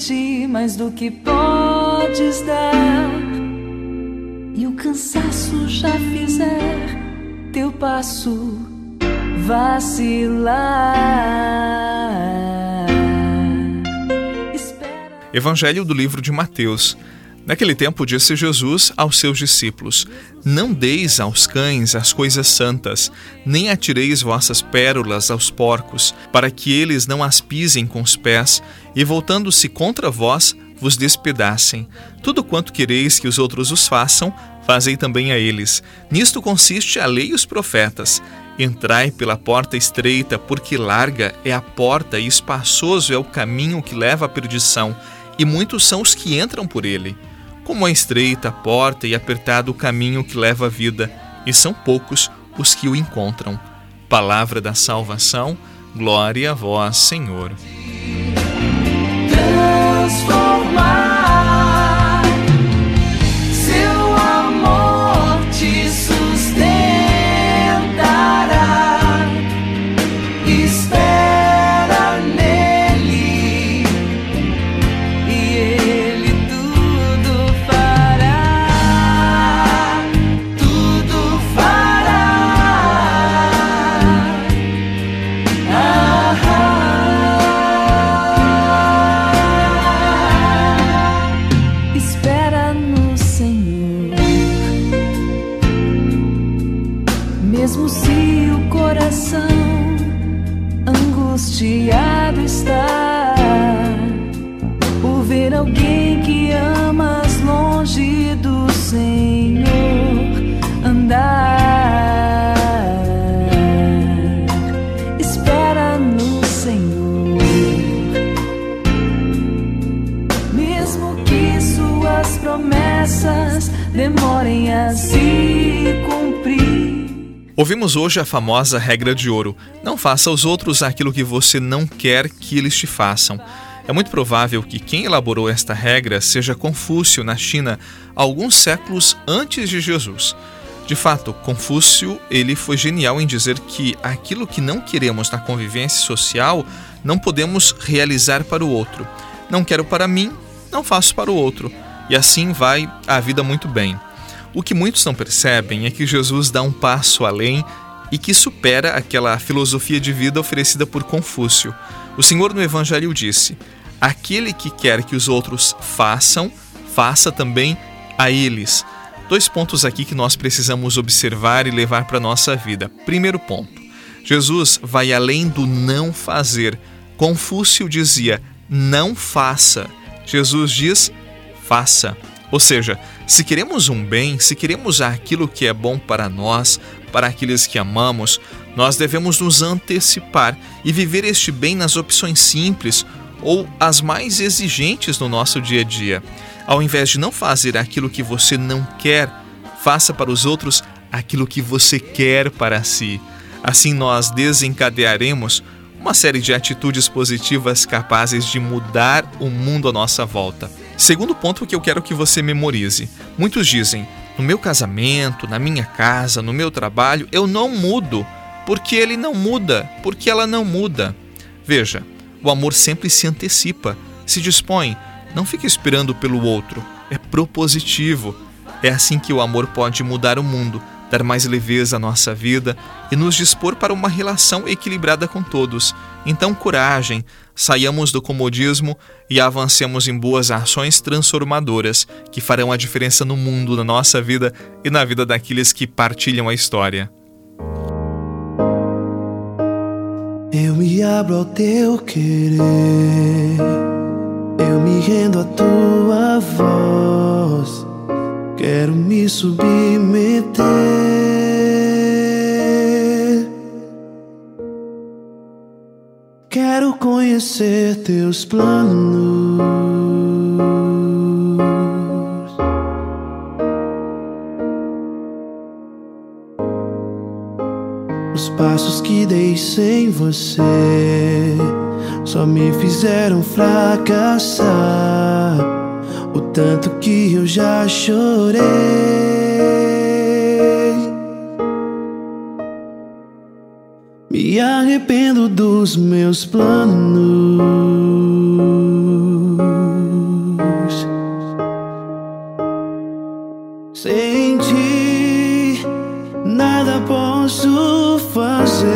ti mais do que podes dar. E o cansaço já fizer teu passo vacilar. Evangelho do livro de Mateus. Naquele tempo disse Jesus aos seus discípulos: Não deis aos cães as coisas santas, nem atireis vossas pérolas aos porcos, para que eles não as pisem com os pés, e voltando-se contra vós, vos despedacem. Tudo quanto quereis que os outros os façam, fazei também a eles. Nisto consiste a lei e os profetas. Entrai pela porta estreita, porque larga é a porta e espaçoso é o caminho que leva à perdição, e muitos são os que entram por ele. Como é estreita a porta e apertado o caminho que leva à vida, e são poucos os que o encontram. Palavra da salvação, glória a vós, Senhor. Angustiado está por ver alguém que amas longe do Senhor andar. Espera no Senhor, mesmo que suas promessas demorem a se. Ouvimos hoje a famosa regra de ouro: não faça aos outros aquilo que você não quer que eles te façam. É muito provável que quem elaborou esta regra seja Confúcio na China, alguns séculos antes de Jesus. De fato, Confúcio ele foi genial em dizer que aquilo que não queremos na convivência social não podemos realizar para o outro. Não quero para mim, não faço para o outro. E assim vai a vida muito bem. O que muitos não percebem é que Jesus dá um passo além e que supera aquela filosofia de vida oferecida por Confúcio. O Senhor no Evangelho disse: Aquele que quer que os outros façam, faça também a eles. Dois pontos aqui que nós precisamos observar e levar para a nossa vida. Primeiro ponto: Jesus vai além do não fazer. Confúcio dizia: não faça. Jesus diz: faça. Ou seja, se queremos um bem, se queremos aquilo que é bom para nós, para aqueles que amamos, nós devemos nos antecipar e viver este bem nas opções simples ou as mais exigentes no nosso dia a dia. Ao invés de não fazer aquilo que você não quer, faça para os outros aquilo que você quer para si. Assim nós desencadearemos uma série de atitudes positivas capazes de mudar o mundo à nossa volta. Segundo ponto que eu quero que você memorize: muitos dizem, no meu casamento, na minha casa, no meu trabalho, eu não mudo, porque ele não muda, porque ela não muda. Veja, o amor sempre se antecipa, se dispõe, não fica esperando pelo outro, é propositivo. É assim que o amor pode mudar o mundo dar mais leveza à nossa vida e nos dispor para uma relação equilibrada com todos. Então, coragem, saiamos do comodismo e avancemos em boas ações transformadoras que farão a diferença no mundo, na nossa vida e na vida daqueles que partilham a história. Eu me abro ao teu querer, eu me rendo à tua voz. Quero me submeter. Quero conhecer teus planos. Os passos que dei sem você só me fizeram fracassar. O tanto que eu já chorei. Me arrependo dos meus planos. Sem ti, nada posso fazer.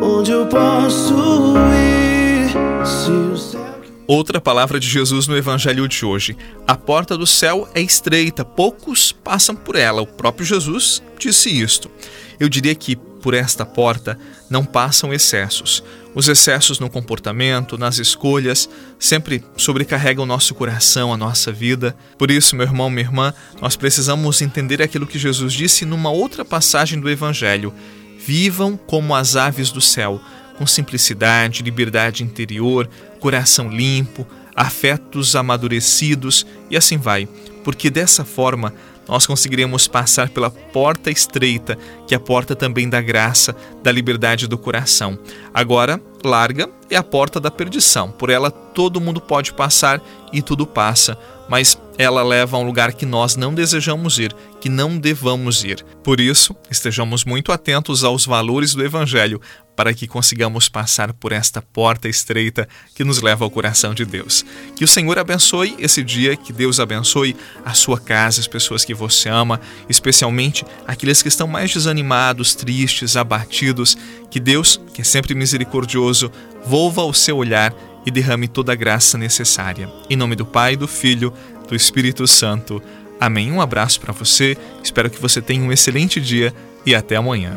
Onde eu posso ir? Se o céu. Outra palavra de Jesus no Evangelho de hoje. A porta do céu é estreita, poucos passam por ela. O próprio Jesus disse isto. Eu diria que por esta porta não passam excessos. Os excessos no comportamento, nas escolhas, sempre sobrecarregam o nosso coração, a nossa vida. Por isso, meu irmão, minha irmã, nós precisamos entender aquilo que Jesus disse numa outra passagem do Evangelho: Vivam como as aves do céu com simplicidade, liberdade interior, coração limpo, afetos amadurecidos e assim vai, porque dessa forma nós conseguiremos passar pela porta estreita, que é a porta também da graça, da liberdade do coração. Agora, larga é a porta da perdição. Por ela todo mundo pode passar e tudo passa, mas ela leva a um lugar que nós não desejamos ir, que não devamos ir. Por isso, estejamos muito atentos aos valores do Evangelho, para que consigamos passar por esta porta estreita que nos leva ao coração de Deus. Que o Senhor abençoe esse dia, que Deus abençoe a sua casa, as pessoas que você ama, especialmente aqueles que estão mais desanimados, tristes, abatidos. Que Deus, que é sempre misericordioso, volva o seu olhar e derrame toda a graça necessária. Em nome do Pai, do Filho, do Espírito Santo. Amém. Um abraço para você. Espero que você tenha um excelente dia e até amanhã.